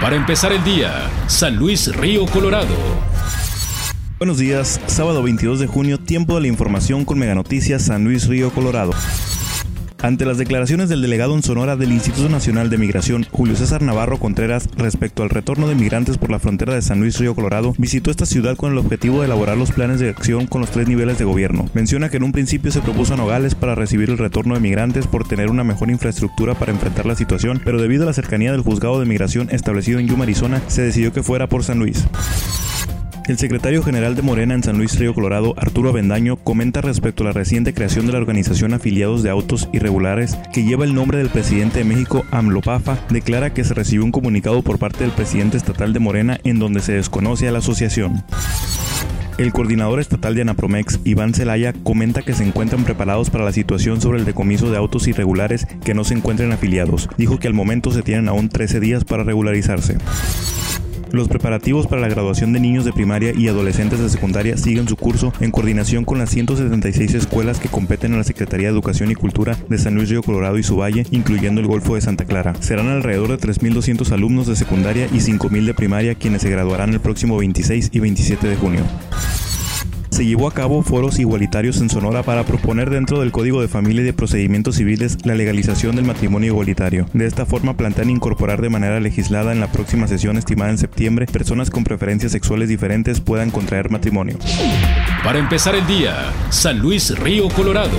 Para empezar el día, San Luis Río Colorado. Buenos días, sábado 22 de junio, tiempo de la información con Mega Noticias San Luis Río Colorado. Ante las declaraciones del delegado en Sonora del Instituto Nacional de Migración, Julio César Navarro Contreras, respecto al retorno de migrantes por la frontera de San Luis Río Colorado, visitó esta ciudad con el objetivo de elaborar los planes de acción con los tres niveles de gobierno. Menciona que en un principio se propuso a Nogales para recibir el retorno de migrantes por tener una mejor infraestructura para enfrentar la situación, pero debido a la cercanía del juzgado de migración establecido en Yuma, Arizona, se decidió que fuera por San Luis. El secretario general de Morena en San Luis Río Colorado, Arturo Avendaño, comenta respecto a la reciente creación de la organización Afiliados de Autos Irregulares, que lleva el nombre del presidente de México, AMLOPAFA, declara que se recibió un comunicado por parte del presidente estatal de Morena en donde se desconoce a la asociación. El coordinador estatal de Anapromex, Iván Zelaya, comenta que se encuentran preparados para la situación sobre el decomiso de autos irregulares que no se encuentren afiliados. Dijo que al momento se tienen aún 13 días para regularizarse. Los preparativos para la graduación de niños de primaria y adolescentes de secundaria siguen su curso en coordinación con las 176 escuelas que competen en la Secretaría de Educación y Cultura de San Luis Río Colorado y su valle, incluyendo el Golfo de Santa Clara. Serán alrededor de 3.200 alumnos de secundaria y 5.000 de primaria quienes se graduarán el próximo 26 y 27 de junio se llevó a cabo foros igualitarios en Sonora para proponer dentro del Código de Familia y de Procedimientos Civiles la legalización del matrimonio igualitario. De esta forma plantean incorporar de manera legislada en la próxima sesión estimada en septiembre personas con preferencias sexuales diferentes puedan contraer matrimonio. Para empezar el día, San Luis Río Colorado.